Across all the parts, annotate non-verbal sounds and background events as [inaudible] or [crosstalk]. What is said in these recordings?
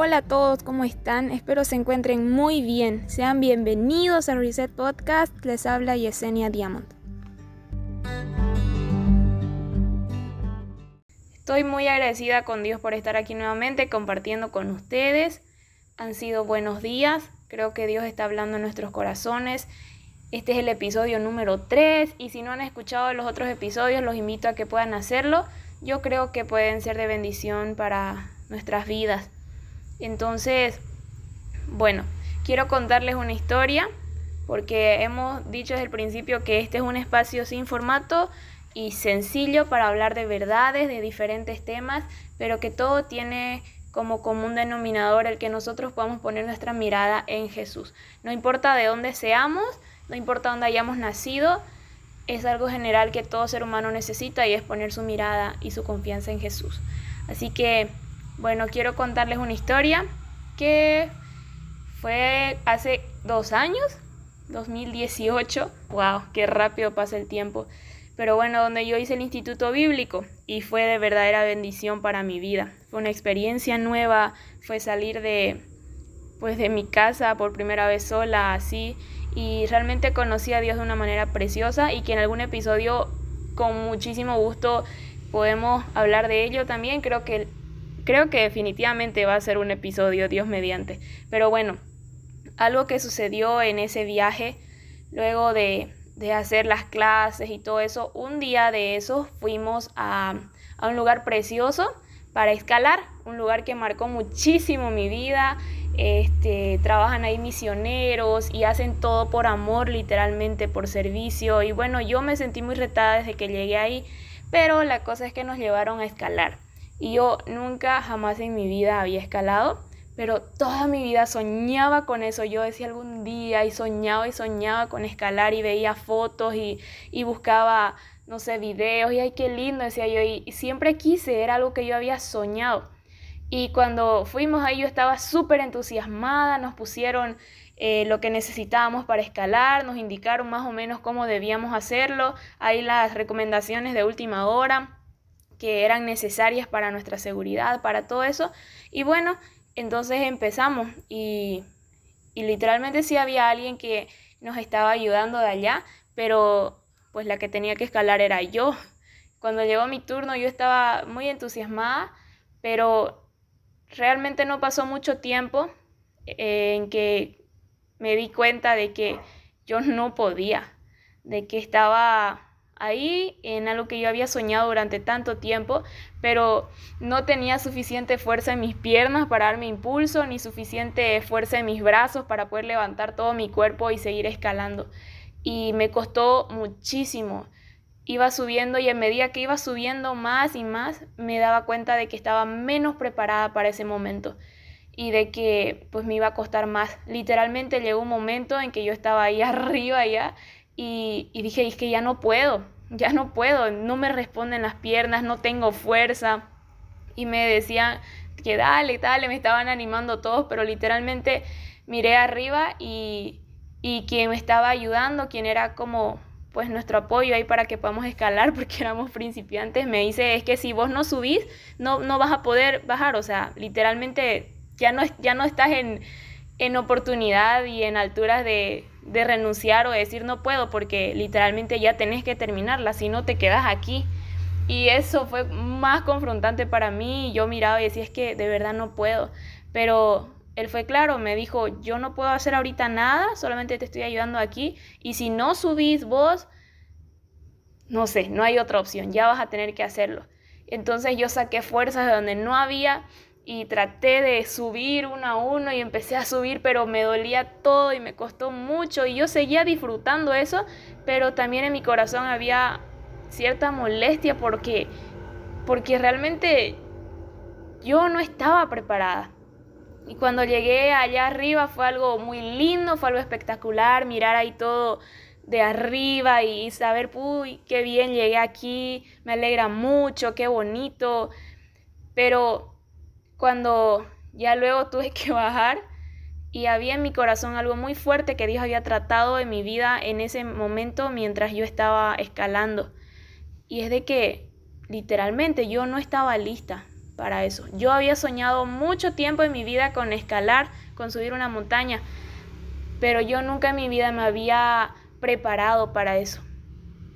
Hola a todos, ¿cómo están? Espero se encuentren muy bien. Sean bienvenidos a Reset Podcast. Les habla Yesenia Diamond. Estoy muy agradecida con Dios por estar aquí nuevamente compartiendo con ustedes. Han sido buenos días. Creo que Dios está hablando en nuestros corazones. Este es el episodio número 3 y si no han escuchado los otros episodios los invito a que puedan hacerlo. Yo creo que pueden ser de bendición para nuestras vidas. Entonces, bueno, quiero contarles una historia porque hemos dicho desde el principio que este es un espacio sin formato y sencillo para hablar de verdades, de diferentes temas, pero que todo tiene como común denominador el que nosotros podamos poner nuestra mirada en Jesús. No importa de dónde seamos, no importa dónde hayamos nacido, es algo general que todo ser humano necesita y es poner su mirada y su confianza en Jesús. Así que bueno, quiero contarles una historia que fue hace dos años, 2018. ¡Wow! ¡Qué rápido pasa el tiempo! Pero bueno, donde yo hice el instituto bíblico y fue de verdadera bendición para mi vida. Fue una experiencia nueva, fue salir de pues de mi casa por primera vez sola, así, y realmente conocí a Dios de una manera preciosa y que en algún episodio con muchísimo gusto podemos hablar de ello también. Creo que Creo que definitivamente va a ser un episodio, Dios mediante. Pero bueno, algo que sucedió en ese viaje, luego de, hacer las clases y todo eso, un día de eso fuimos a, a un lugar precioso para escalar, un lugar que marcó muchísimo mi vida. Este, trabajan ahí misioneros y hacen todo por amor, literalmente por servicio. Y bueno, yo me sentí muy retada desde que llegué ahí, pero la cosa es que nos llevaron a escalar. Y yo nunca, jamás en mi vida había escalado, pero toda mi vida soñaba con eso. Yo decía algún día y soñaba y soñaba con escalar y veía fotos y, buscaba, no sé, videos y ay, qué lindo, decía yo. Y, siempre quise, era algo que yo había soñado. Y cuando fuimos ahí yo estaba súper entusiasmada, nos pusieron eh, lo que necesitábamos para escalar, nos indicaron más o menos cómo debíamos hacerlo, ahí las recomendaciones de última hora que eran necesarias para nuestra seguridad, para todo eso. Y bueno, entonces empezamos y, y literalmente sí había alguien que nos estaba ayudando de allá, pero pues la que tenía que escalar era yo. Cuando llegó mi turno yo estaba muy entusiasmada, pero realmente no pasó mucho tiempo eh, en que me di cuenta de que yo no podía, de que estaba ahí en algo que yo había soñado durante tanto tiempo, pero no tenía suficiente fuerza en mis piernas para darme impulso, ni suficiente fuerza en mis brazos para poder levantar todo mi cuerpo y seguir escalando. Y me costó muchísimo. Iba subiendo y a medida que iba subiendo más y más, me daba cuenta de que estaba menos preparada para ese momento y de que pues me iba a costar más. Literalmente llegó un momento en que yo estaba ahí [laughs] arriba ya y, dije, es que ya no puedo, ya no puedo, no me responden las piernas, no tengo fuerza. Y me decían que dale, dale, me estaban animando todos, pero literalmente miré arriba y, y quien me estaba ayudando, quien era como pues nuestro apoyo ahí para que podamos escalar [laughs] porque éramos principiantes, me dice, es que si vos no subís, no, no vas a poder bajar, o sea, literalmente ya no, ya no estás en, en oportunidad y en alturas de, de renunciar o decir no puedo porque literalmente ya tenés que terminarla, si no te quedas aquí. Y eso fue más confrontante para mí. Yo miraba y decía, es que de verdad no puedo. Pero él fue claro, me dijo, yo no puedo hacer ahorita nada, solamente te estoy ayudando aquí. Y si no subís vos, no sé, no hay otra opción, ya vas a tener que hacerlo. Entonces yo saqué fuerzas de donde no había y traté de subir uno a uno y empecé a subir, pero me dolía todo y me costó mucho y yo seguía disfrutando eso, pero también en mi corazón había cierta molestia porque porque realmente yo no estaba preparada. Y cuando llegué allá arriba fue algo muy lindo, fue algo espectacular, mirar ahí todo de arriba y saber, uy, qué bien llegué aquí, me alegra mucho, qué bonito. Pero cuando ya luego [laughs] tuve que bajar y había en mi corazón algo muy fuerte que Dios había tratado en mi vida en ese momento mientras yo estaba escalando. Y es de que literalmente yo no estaba lista. para eso. Yo había soñado mucho tiempo en mi vida con escalar, con subir una montaña, pero yo nunca en mi vida me había preparado para eso.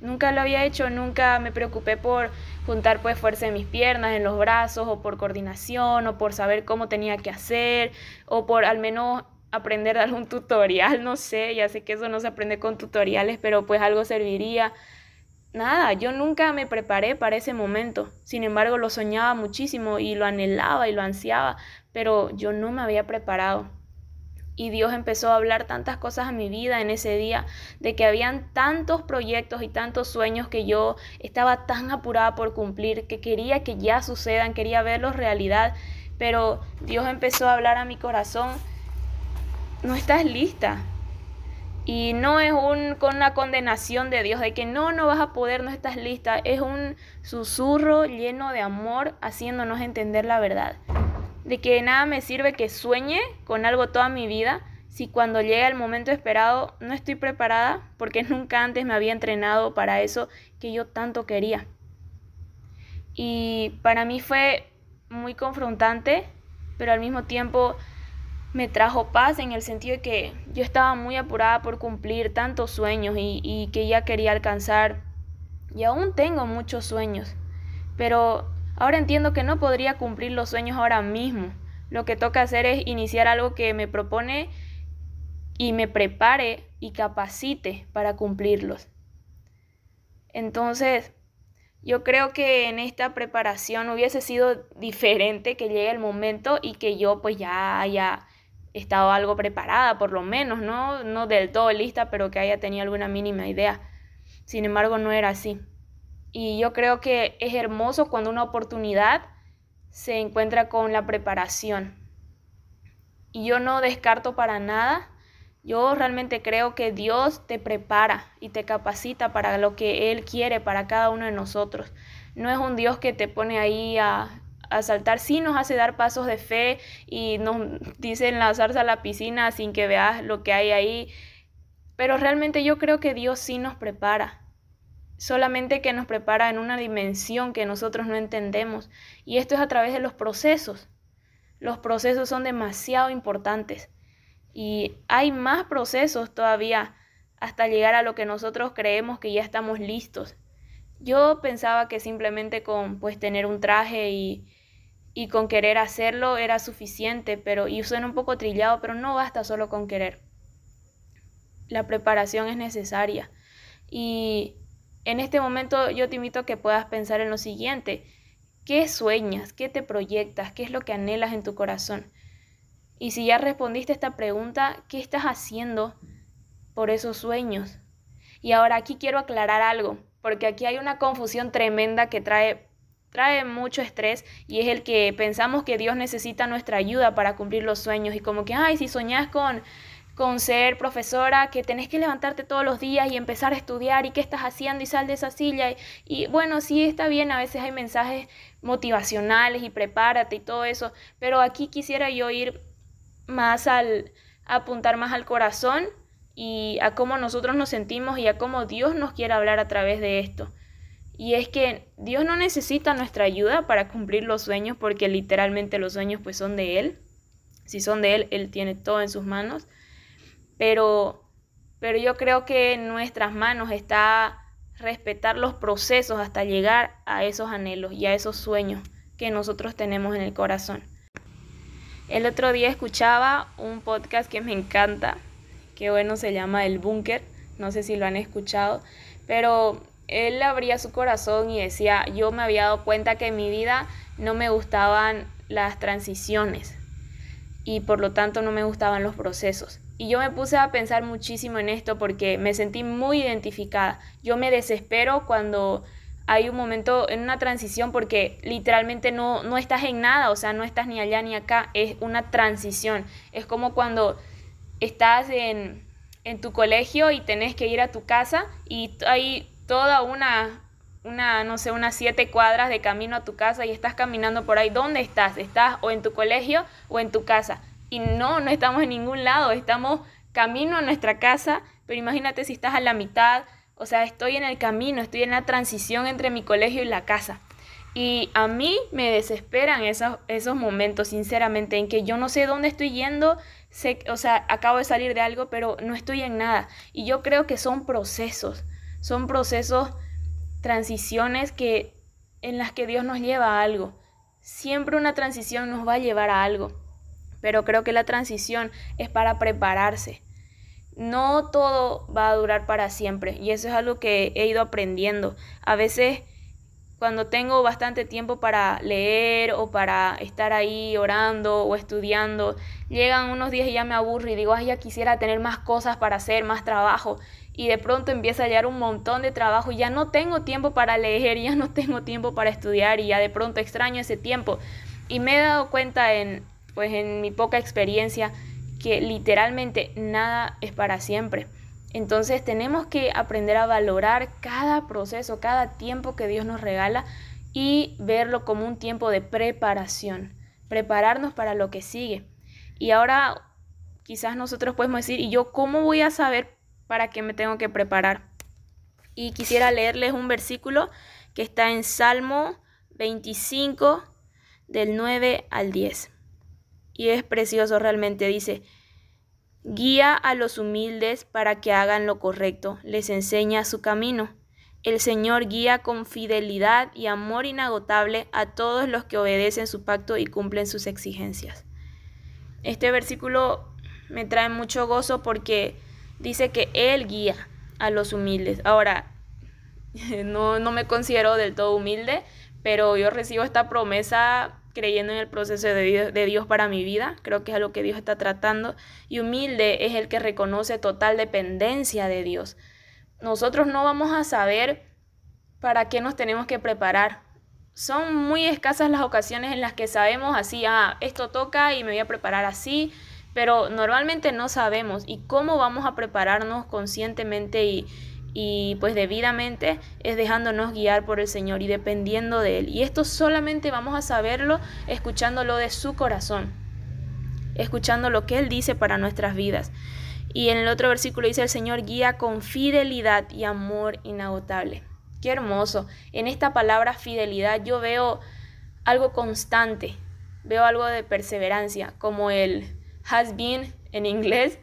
Nunca lo había hecho, nunca me preocupé por juntar pues fuerza en mis piernas, en los brazos, o por coordinación, o por saber cómo tenía que hacer, o por al menos aprender [laughs] algún tutorial, no sé, ya sé que eso no se aprende con tutoriales, pero pues algo serviría. Nada, yo nunca me preparé para ese momento. Sin embargo, lo soñaba muchísimo y lo anhelaba y lo ansiaba, pero yo no me había preparado. Y Dios empezó a hablar tantas cosas a mi vida en ese día, de que habían tantos proyectos y tantos sueños que yo estaba tan apurada por cumplir, que quería que ya sucedan, quería verlos realidad, pero Dios empezó a hablar a mi corazón, no estás lista. Y no es un, con una condenación de Dios de que no, no vas a poder, no estás lista. Es un susurro lleno de amor haciéndonos entender la verdad de que nada me sirve que sueñe con algo toda mi vida si cuando llega el momento esperado no estoy preparada porque [laughs] nunca antes me había entrenado para eso que yo tanto quería. Y para mí fue muy confrontante, pero al mismo tiempo me trajo paz en el sentido de que yo estaba muy apurada por cumplir tantos sueños y, y que ya quería alcanzar. Y aún tengo muchos sueños, pero Ahora entiendo que no podría cumplir los sueños ahora mismo. Lo que toca hacer es iniciar algo que me propone y me prepare y capacite para cumplirlos. Entonces, yo creo que en esta preparación hubiese sido diferente que llegue el momento y que yo pues ya haya estado algo preparada, por lo menos, ¿no? No del todo lista, pero que haya tenido alguna mínima idea. Sin embargo, no era así. Y yo creo que es hermoso cuando una oportunidad se encuentra con la preparación. Y yo no descarto para nada. Yo realmente creo que Dios te prepara y te capacita para lo que Él quiere para cada uno de nosotros. No es un Dios que te pone ahí a, a saltar, sí nos hace dar pasos de fe y nos dice enlazarse a la piscina sin que veas lo que hay ahí. Pero realmente yo creo que Dios sí nos prepara solamente que nos prepara en una dimensión que nosotros no entendemos. Y esto es a través de los procesos. Los procesos son demasiado importantes. Y hay más procesos todavía hasta llegar a lo que nosotros creemos que ya estamos listos. Yo pensaba que simplemente con pues tener un traje y, y con querer hacerlo era suficiente, pero y suena un poco trillado, pero no basta solo con querer. La preparación es necesaria. Y en este momento yo te invito a que puedas pensar en lo siguiente. ¿Qué sueñas? ¿Qué te proyectas? ¿Qué es lo que anhelas en tu corazón? Y si ya respondiste esta pregunta, ¿qué estás haciendo por esos sueños? Y ahora aquí quiero aclarar algo, porque aquí hay una confusión tremenda que trae trae mucho estrés y es el que pensamos que Dios necesita nuestra ayuda para cumplir los sueños y como que, ay, si soñas con con ser profesora, que tenés que levantarte todos los días y empezar a estudiar y qué estás haciendo y sal de esa silla. Y, bueno, sí está bien, a veces hay mensajes motivacionales y prepárate y todo eso, pero aquí quisiera yo ir más al, apuntar más al corazón y a cómo nosotros nos sentimos y a cómo Dios nos quiere hablar a través de esto. Y es que Dios no necesita nuestra ayuda para cumplir los sueños porque literalmente los sueños pues son de Él. Si son de Él, Él tiene todo en sus manos pero, pero yo creo que en nuestras manos está respetar los procesos hasta llegar a esos anhelos y a esos sueños que nosotros tenemos en el corazón. El otro día escuchaba un podcast que me encanta, que bueno, se llama El Búnker, no sé si lo han escuchado, pero él abría su corazón y decía, yo me había dado cuenta que en mi vida no me gustaban las transiciones y por lo tanto no me gustaban los procesos. Y yo me puse a pensar muchísimo en esto porque me sentí muy identificada. Yo me desespero cuando hay un momento en una transición porque literalmente no, no estás en nada, o sea, no estás ni allá ni acá, es una transición. Es como cuando estás en, en tu colegio y tenés que ir a tu casa y hay toda una, una, no sé, unas siete cuadras de camino a tu casa y estás caminando por ahí. ¿Dónde estás? ¿Estás o en tu colegio o en tu casa? Y no, no estamos en ningún lado, estamos camino a nuestra casa, pero imagínate si estás a la mitad, o sea, estoy en el camino, estoy en la transición entre mi colegio y la casa. Y a mí me desesperan esos, esos momentos, sinceramente, en que yo no sé dónde estoy yendo, sé, o sea, acabo de salir de algo, pero no estoy en nada. Y yo creo que son procesos, son procesos, transiciones que en las que Dios nos lleva a algo. Siempre una transición nos va a llevar a algo, pero creo que la transición es para prepararse. No todo va a durar para siempre y eso es algo que he ido aprendiendo. A veces cuando tengo bastante tiempo para leer o para estar ahí orando o estudiando, llegan unos días y ya me aburro y digo, ay, ya quisiera tener más cosas para hacer, más trabajo. Y de pronto empieza a llegar un montón de trabajo y ya no tengo tiempo para leer, [laughs] ya no tengo tiempo para estudiar y ya de pronto extraño ese tiempo. Y me he dado cuenta en, pues en mi poca experiencia que literalmente nada es para siempre. Entonces tenemos que aprender a valorar cada proceso, cada tiempo que Dios nos regala y verlo como un tiempo de preparación, prepararnos para lo que sigue. Y ahora quizás nosotros podemos decir, ¿y yo cómo voy a saber para qué me tengo que preparar? Y quisiera leerles un versículo que está en Salmo 25 del 9 al 10. Y es precioso realmente, dice, Guía a los humildes para que hagan lo correcto, les enseña su camino. El Señor guía con fidelidad y amor inagotable a todos los que obedecen su pacto y cumplen sus exigencias. Este versículo me trae mucho gozo porque dice que Él guía a los humildes. Ahora, [laughs] no, no me considero del todo humilde, pero yo recibo esta promesa creyendo en el proceso de Dios, para mi vida, creo que es algo que Dios está tratando, y humilde es el que reconoce total dependencia de Dios. Nosotros no vamos a saber para qué nos tenemos que preparar. Son muy escasas las ocasiones en las que sabemos así, ah, esto toca y me voy a preparar así, pero normalmente no sabemos y cómo vamos a prepararnos conscientemente y, y pues debidamente es dejándonos guiar por el Señor y dependiendo de Él. Y esto solamente vamos a saberlo escuchándolo de su corazón, escuchando lo que Él dice para nuestras vidas. Y en el otro versículo dice, el Señor guía con fidelidad y amor inagotable. Qué hermoso. En esta palabra fidelidad yo veo algo constante, veo algo de perseverancia, como el has been en inglés,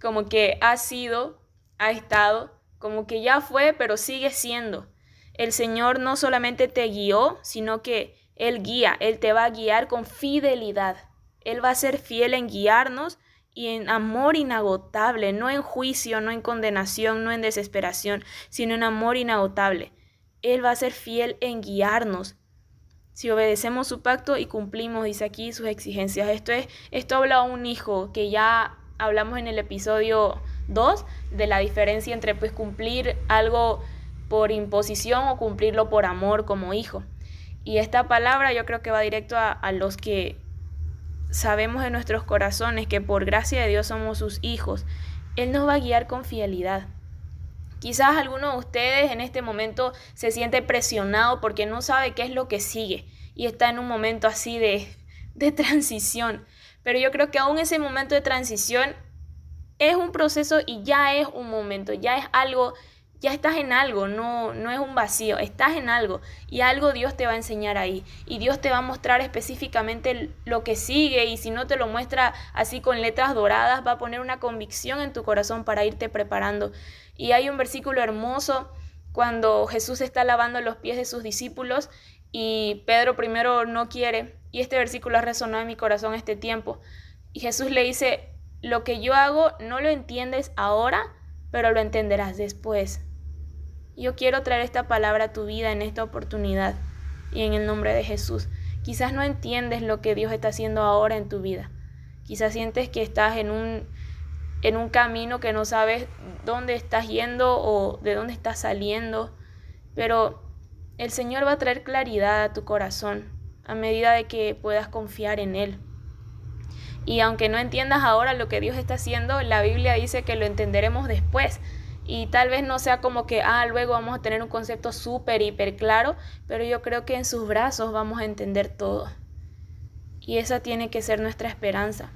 como que ha sido, ha estado, como que ya fue, pero sigue siendo. El Señor no solamente te guió, sino que Él guía, Él te va a guiar con fidelidad. Él va a ser fiel en guiarnos y en amor inagotable, no en juicio, no en condenación, no en desesperación, sino en amor inagotable. Él va a ser fiel en guiarnos. Si obedecemos su pacto y cumplimos, dice aquí, sus exigencias. Esto es, esto habla un hijo que ya hablamos en el episodio Dos, de la diferencia entre pues cumplir algo por imposición o cumplirlo por amor como hijo. Y esta palabra yo creo que va directo a, los que sabemos en nuestros corazones que por gracia de Dios somos sus hijos. Él nos va a guiar con fidelidad. Quizás alguno de ustedes en este momento se siente presionado porque no sabe qué es lo que sigue y está en un momento así de, de transición. Pero yo creo que aún ese momento de transición es un proceso y ya es un momento, ya es algo, ya estás en algo, no, no es un vacío, estás en algo y algo Dios te va a enseñar ahí y Dios te va a mostrar específicamente lo que sigue y si no te lo muestra así con letras doradas, va a poner una convicción en tu corazón para irte preparando. Y hay un versículo hermoso cuando Jesús está lavando los pies de sus discípulos y Pedro primero no quiere y este versículo ha resonado en mi corazón este tiempo. Y Jesús le dice, lo que yo hago no lo entiendes ahora, pero lo entenderás después. Yo quiero traer esta palabra a tu vida en esta oportunidad y en el nombre de Jesús. Quizás no entiendes lo que Dios está haciendo ahora en tu vida. Quizás sientes que estás en un, en un camino que no sabes dónde estás yendo o de dónde estás saliendo. Pero el Señor va a traer claridad a tu corazón a medida de que puedas confiar en Él. Y aunque no entiendas ahora lo que Dios está haciendo, la Biblia dice que lo entenderemos después. Y tal vez no sea como que, ah, luego vamos a tener un concepto súper, hiper claro, pero yo creo que en sus brazos vamos a entender todo. Y esa tiene que ser nuestra esperanza.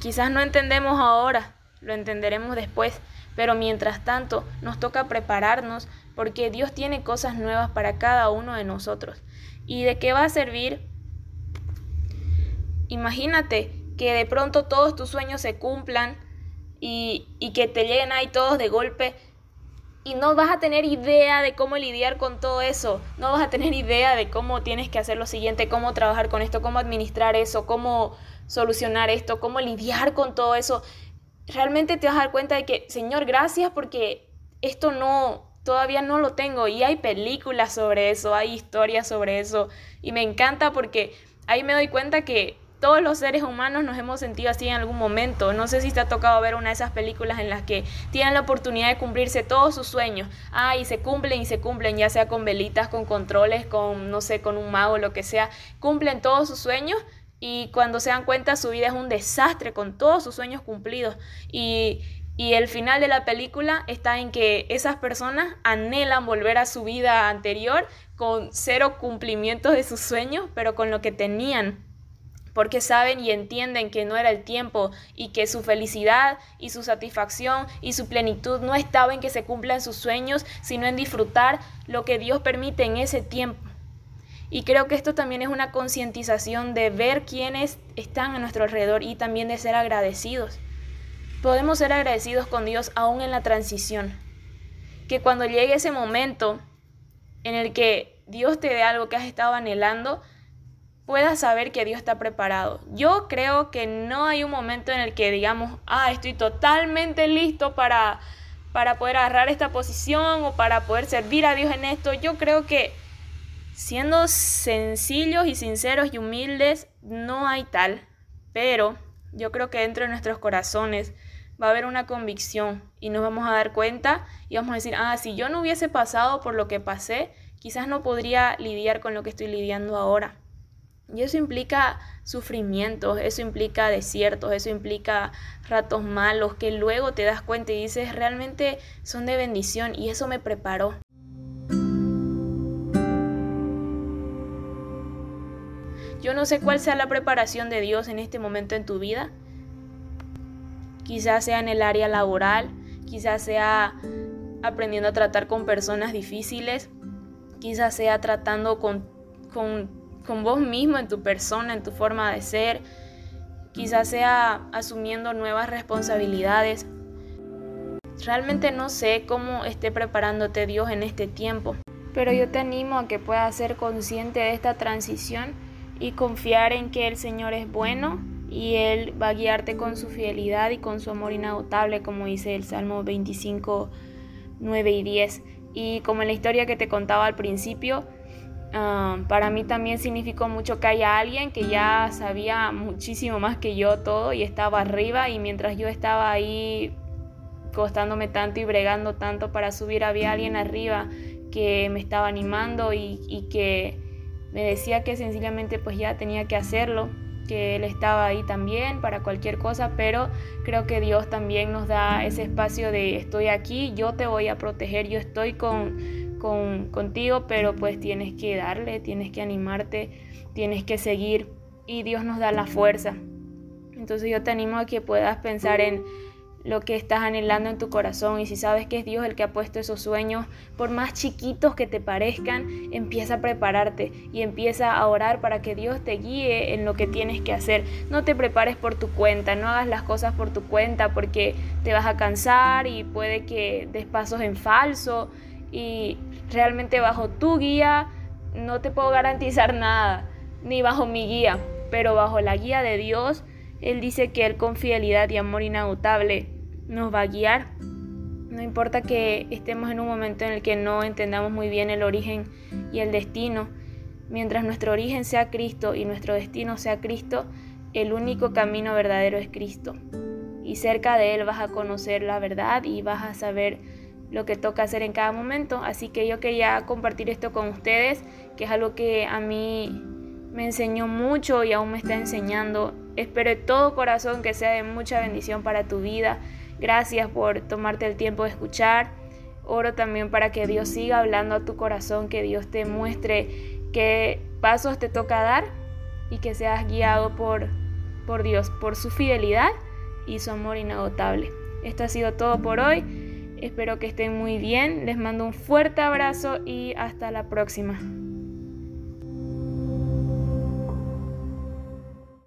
Quizás no entendemos ahora, lo entenderemos después, pero mientras tanto nos toca prepararnos porque Dios tiene cosas nuevas para cada uno de nosotros. ¿Y de qué va a servir? Imagínate que de pronto todos tus sueños se cumplan y, y que te lleguen ahí todos de golpe y no vas a tener idea de cómo lidiar con todo eso, no vas a tener idea de cómo tienes que hacer lo siguiente, cómo trabajar con esto, cómo administrar eso, cómo solucionar esto, cómo lidiar con todo eso. Realmente te vas a dar cuenta de que, Señor, gracias porque esto no, todavía no lo tengo y hay películas sobre eso, hay historias sobre eso. Y me encanta porque ahí me doy cuenta que todos los seres humanos nos hemos sentido así en algún momento. No sé si te ha tocado ver una de esas películas en las que tienen la oportunidad de cumplirse todos sus sueños. Ah, y se cumplen y se cumplen, ya sea con velitas, con controles, con, no sé, con un mago, lo que sea. Cumplen todos sus sueños y cuando se dan cuenta su vida es un desastre con todos sus sueños cumplidos. Y, y el final de la película está en que esas personas anhelan volver a su vida anterior con cero cumplimientos de sus sueños, pero con lo que tenían porque saben y entienden que no era el tiempo y que su felicidad y su satisfacción y su plenitud no estaba en que se cumplan sus sueños, sino en disfrutar lo que Dios permite en ese tiempo. Y creo que esto también es una concientización de ver quiénes están a nuestro alrededor y también de ser agradecidos. Podemos ser agradecidos con Dios aún en la transición. Que cuando llegue ese momento en el que Dios te dé algo que has estado anhelando, puedas saber que Dios está preparado. Yo creo que no hay un momento en el que digamos, ah, estoy totalmente listo para, para poder agarrar esta posición o para poder servir a Dios en esto. Yo creo que siendo sencillos y sinceros y humildes, no hay tal. Pero yo creo que dentro de nuestros corazones va a haber una convicción y nos vamos a dar cuenta y vamos a decir, ah, si yo no hubiese pasado por lo que pasé, quizás no podría lidiar con lo que estoy lidiando ahora. Y eso implica sufrimientos, eso implica desiertos, eso implica ratos malos que luego te das cuenta y dices realmente son de bendición y eso me preparó. Yo no sé cuál sea la preparación de Dios en este momento en tu vida. Quizás sea en el área laboral, quizás sea aprendiendo a tratar con personas difíciles, quizás sea tratando con, con con vos mismo, en tu persona, en tu forma de ser. Quizás sea asumiendo nuevas responsabilidades. Realmente no sé cómo esté preparándote Dios en este tiempo, pero yo te animo a que puedas ser consciente de esta transición y confiar en que el Señor es bueno y Él va a guiarte con su fidelidad y con su amor inagotable, como dice el Salmo 25, 9 y 10. Y como en la historia que te contaba al principio, Ah, para mí también significó mucho que haya alguien que ya sabía muchísimo más que yo todo y estaba arriba y mientras yo estaba ahí costándome tanto y bregando tanto para subir había alguien arriba que me estaba animando y, y que me decía que sencillamente pues ya tenía que hacerlo que Él estaba ahí también para cualquier cosa, pero creo que Dios también nos da ese espacio de estoy aquí, yo te voy a proteger, yo estoy con, contigo, pero pues tienes que darle, tienes que animarte, tienes que seguir y Dios nos da la fuerza. Entonces yo te animo a que puedas pensar en lo que estás anhelando en tu corazón y si sabes que es Dios el que ha puesto esos sueños, por más chiquitos que te parezcan, empieza a prepararte y empieza a orar para que Dios te guíe en lo que tienes que hacer. No te prepares por tu cuenta, no hagas las cosas por tu cuenta porque te vas a cansar y puede que des pasos en falso y realmente bajo tu guía no te puedo garantizar nada, ni bajo mi guía, pero bajo la guía de Dios, Él dice que Él con fidelidad y amor inagotable nos va a guiar. No importa que estemos en un momento en el que no entendamos muy bien el origen y el destino, mientras nuestro origen sea Cristo y nuestro destino sea Cristo, el único camino verdadero es Cristo. Y cerca de Él vas a conocer la verdad y vas a saber lo que toca hacer en cada momento. Así que yo quería compartir esto con ustedes, que es algo que a mí me enseñó mucho y aún me está enseñando. Espero de todo corazón que sea de mucha bendición para tu vida. Gracias por tomarte el tiempo de escuchar. Oro también para que Dios siga hablando a tu corazón, que Dios te muestre qué pasos te toca dar y que seas guiado por, por Dios, por su fidelidad y su amor inagotable. Esto ha sido todo por hoy. Espero que estén muy bien. Les mando un fuerte abrazo y hasta la próxima.